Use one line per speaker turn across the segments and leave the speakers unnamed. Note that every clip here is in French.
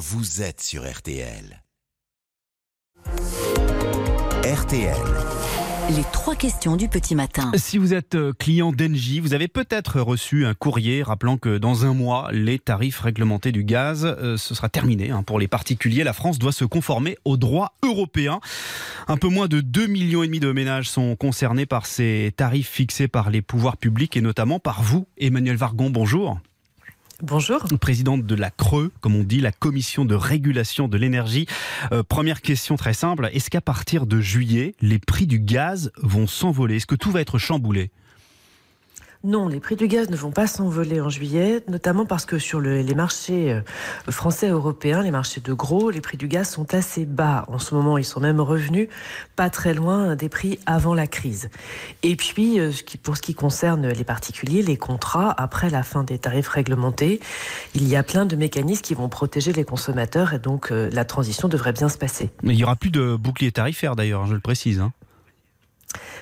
vous êtes sur RTL. RTL.
Les trois questions du petit matin.
Si vous êtes euh, client d'Engie, vous avez peut-être reçu un courrier rappelant que dans un mois, les tarifs réglementés du gaz, euh, ce sera terminé. hein. Pour les particuliers, la France doit se conformer aux droits européens. Un peu moins de 2,5 millions et demi de ménages sont concernés par ces tarifs fixés par les pouvoirs publics et notamment par vous, Emmanuel Vargon. Bonjour.
Bonjour.
présidente de la CRE, comme on dit, la Commission de régulation de l'énergie. Euh, première question très simple, est-ce qu'à partir de juillet, les prix du gaz vont s'envoler? Est-ce que tout va être chamboulé?
Non, les prix du gaz ne vont pas s'envoler en juillet, notamment parce que sur le- les marchés euh, français et européens, les marchés de gros, les prix du gaz sont assez bas. En ce moment, ils sont même revenus pas très loin des prix avant la crise. Et puis, euh, pour ce qui concerne les particuliers, les contrats, après la fin des tarifs réglementés, il y a plein de mécanismes qui vont protéger les consommateurs et donc euh, la transition devrait bien se passer.
Mais il n'y aura plus de bouclier tarifaire d'ailleurs, je le précise. hein.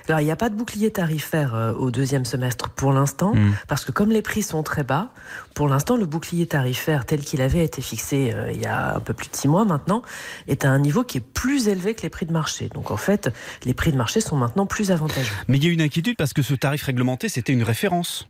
Alors, il n'y a pas de bouclier tarifaire euh, au deuxième semestre pour l'instant,
Mm.
parce que comme les prix sont très bas, pour l'instant, le bouclier tarifaire tel qu'il avait été fixé euh, il y a un peu plus de six mois maintenant, est à un niveau qui est plus élevé que les prix de marché. Donc, en fait, les prix de marché sont maintenant plus avantageux.
Mais il y a une inquiétude parce que ce tarif réglementé, c'était une référence.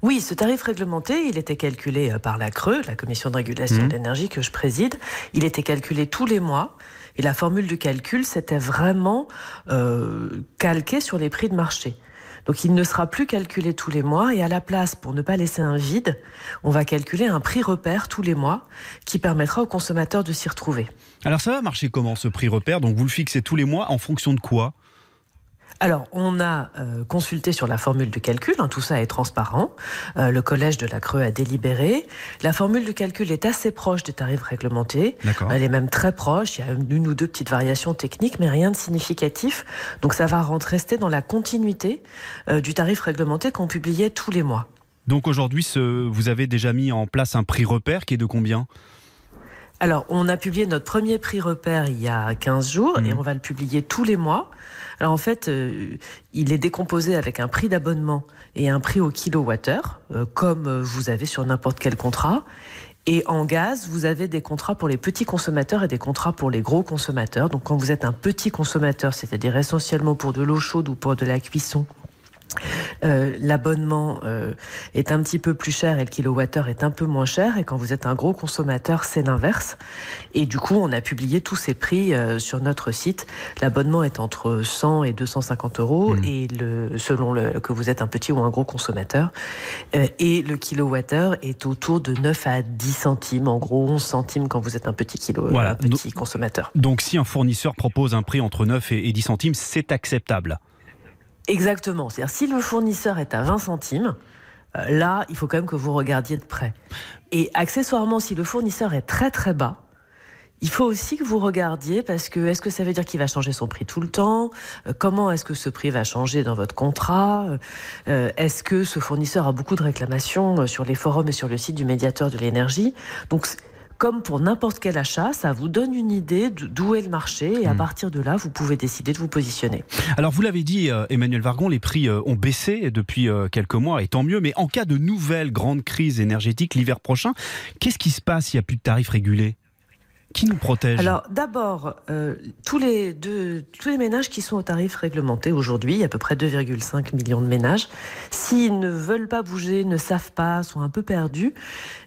Oui, ce tarif réglementé, il était calculé euh, par la CRE, la Commission de régulation
Mhm.
de l'énergie que je préside. Il était calculé tous les mois. Et la formule du calcul, c'était vraiment euh, calqué sur les prix de marché. Donc il ne sera plus calculé tous les mois et à la place, pour ne pas laisser un vide, on va calculer un prix repère tous les mois qui permettra aux consommateurs de s'y retrouver.
Alors ça va marcher comment ce prix repère? Donc vous le fixez tous les mois en fonction de quoi?
Alors, on a euh, consulté sur la formule de calcul, hein, tout ça est transparent. Euh, le collège de la Creux a délibéré. La formule de calcul est assez proche des tarifs réglementés. Elle est même très proche. Il y a une ou deux petites variations techniques, mais rien de significatif. Donc, ça va rester dans la continuité euh, du tarif réglementé qu'on publiait tous les mois.
Donc aujourd'hui, vous avez déjà mis en place un prix repère qui est de combien?
Alors, on a publié notre premier prix repère il y a 15 jours et
Mhm.
on va le publier tous les mois. Alors, en fait, euh, il est décomposé avec un prix d'abonnement et un prix au kilowattheure, euh, comme euh, vous avez sur n'importe quel contrat. Et en gaz, vous avez des contrats pour les petits consommateurs et des contrats pour les gros consommateurs. Donc, quand vous êtes un petit consommateur, c'est-à-dire essentiellement pour de l'eau chaude ou pour de la cuisson, euh, l'abonnement euh, est un petit peu plus cher et le kilowattheure est un peu moins cher. Et quand vous êtes un gros consommateur, c'est l'inverse. Et du coup, on a publié tous ces prix euh, sur notre site. L'abonnement est entre 100 et 250 euros,
Mhm.
et le, selon le, que vous êtes un petit ou un gros consommateur. Euh, et le kilowattheure est autour de 9 à 10 centimes, en gros 11 centimes quand vous êtes un petit kilo,
Voilà.
un petit consommateur.
Donc si un fournisseur propose un prix entre 9 et et 10 centimes, c'est acceptable.
Exactement. C'est-à-dire, si le fournisseur est à 20 centimes, euh, là, il faut quand même que vous regardiez de près. Et accessoirement, si le fournisseur est très très bas, il faut aussi que vous regardiez parce que est-ce que ça veut dire qu'il va changer son prix tout le temps? Euh, Comment est-ce que ce prix va changer dans votre contrat? Euh, Est-ce que ce fournisseur a beaucoup de réclamations sur les forums et sur le site du médiateur de l'énergie? Donc, comme pour n'importe quel achat, ça vous donne une idée d'où est le marché et à
Hmm.
partir de là, vous pouvez décider de vous positionner.
Alors vous l'avez dit, euh, Emmanuel Vargon, les prix euh, ont baissé depuis euh, quelques mois, et tant mieux. Mais en cas de nouvelle grande crise énergétique l'hiver prochain, qu'est-ce qui se passe? S'il n'y a plus de tarifs régulés Qui nous protège
Alors d'abord, euh, tous, les deux, tous les ménages qui sont au tarif réglementé aujourd'hui, il y a à peu près 2,5 millions de ménages, s'ils ne veulent pas bouger, ne savent pas, sont un peu perdus,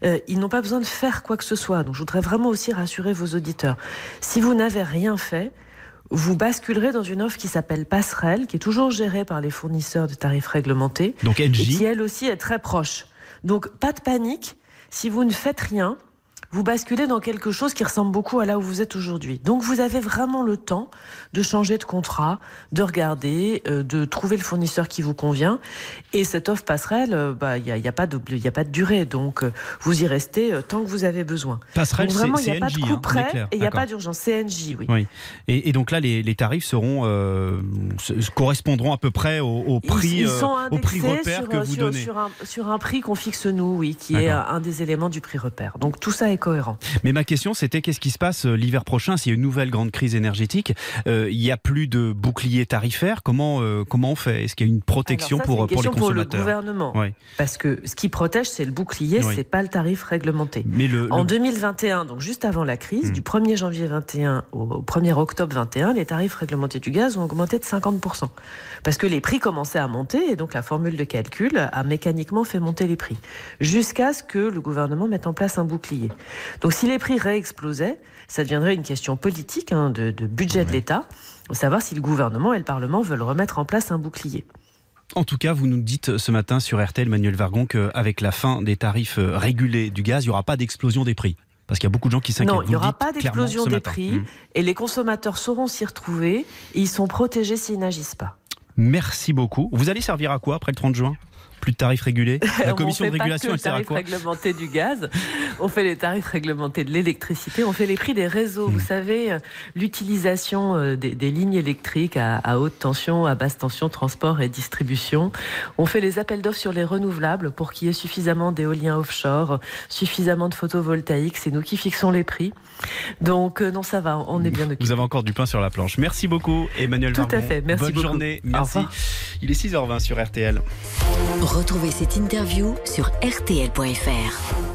euh, ils n'ont pas besoin de faire quoi que ce soit. Donc je voudrais vraiment aussi rassurer vos auditeurs. Si vous n'avez rien fait, vous basculerez dans une offre qui s'appelle Passerelle, qui est toujours gérée par les fournisseurs de tarifs réglementés
Donc
et qui elle aussi est très proche. Donc pas de panique, si vous ne faites rien, vous basculez dans quelque chose qui ressemble beaucoup à là où vous êtes aujourd'hui. Donc vous avez vraiment le temps de changer de contrat, de regarder, euh, de trouver le fournisseur qui vous convient. Et cette offre passerelle, euh, bah, il n'y a, y a, pas de- il y a pas de durée, donc euh, vous y restez tant que vous avez besoin.
passerelle,
Donc
c'est
vraiment, il n'y a pas de coup
hein,
près
clair.
et il n'y a pas d'urgence. CNJ, oui.
Oui. Et, et donc là, les, les tarifs seront correspondront à peu près au, prix,
ils, sont
au prix repère
sur,
que vous
sur-
donnez.
sur un, sur un prix qu'on fixe nous, oui, qui est un des éléments du prix repère. Donc tout ça est
Mais ma question, c'était qu'est-ce qui se passe euh, l'hiver prochain s'il y a une nouvelle grande crise énergétique euh, Il n'y a plus de bouclier tarifaire. Comment, euh, comment on fait? Est-ce qu'il y a une protection
ça,
pour,
c'est une
pour les consommateurs
pour le gouvernement.
Oui.
Parce que ce qui protège, c'est le bouclier,
Oui.
c'est pas le tarif réglementé.
Mais le,
En
le-
2021, donc juste avant la crise,
Hmm.
du 1er janvier 21 au au 1er octobre 21, les tarifs réglementés du gaz ont augmenté de 50%. Parce que les prix commençaient à monter et donc la formule de calcul a mécaniquement fait monter les prix. Jusqu'à ce que le gouvernement mette en place un bouclier. Donc si les prix réexplosaient, ça deviendrait une question politique hein, de, de budget de l'État, savoir si le gouvernement et le Parlement veulent remettre en place un bouclier.
En tout cas, vous nous dites ce matin sur RTL, Manuel Vargon, qu'avec la fin des tarifs euh, régulés du gaz, il n'y aura pas d'explosion des prix. Parce qu'il y a beaucoup de gens qui s'inquiètent.
Non, il n'y aura pas d'explosion des
matin.
prix
Mm.
et les consommateurs sauront s'y retrouver et ils sont protégés s'ils n'agissent pas.
Merci beaucoup. Vous allez servir à quoi après le 30 juin? Plus de tarifs régulés La
On
commission
fait
de
pas
régulation,
que
elle
le
sert à quoi
réglementé du gaz, on fait les tarifs réglementés de l'électricité, on fait les prix des réseaux.
Hmm.
Vous savez, euh, l'utilisation euh, des, des lignes électriques à, à haute tension, à basse tension, transport et distribution. On fait les appels d'offres sur les renouvelables pour qu'il y ait suffisamment d'éoliens offshore, suffisamment de photovoltaïques. C'est nous qui fixons les prix. Donc euh, non, ça va, on est bien occupé.
Vous avez encore du pain sur la planche. Merci beaucoup, Emmanuel
Tout à fait, merci
Bonne
beaucoup.
journée. Merci. Il est 6h20 sur RTL.
Retrouvez cette interview sur rtl.fr.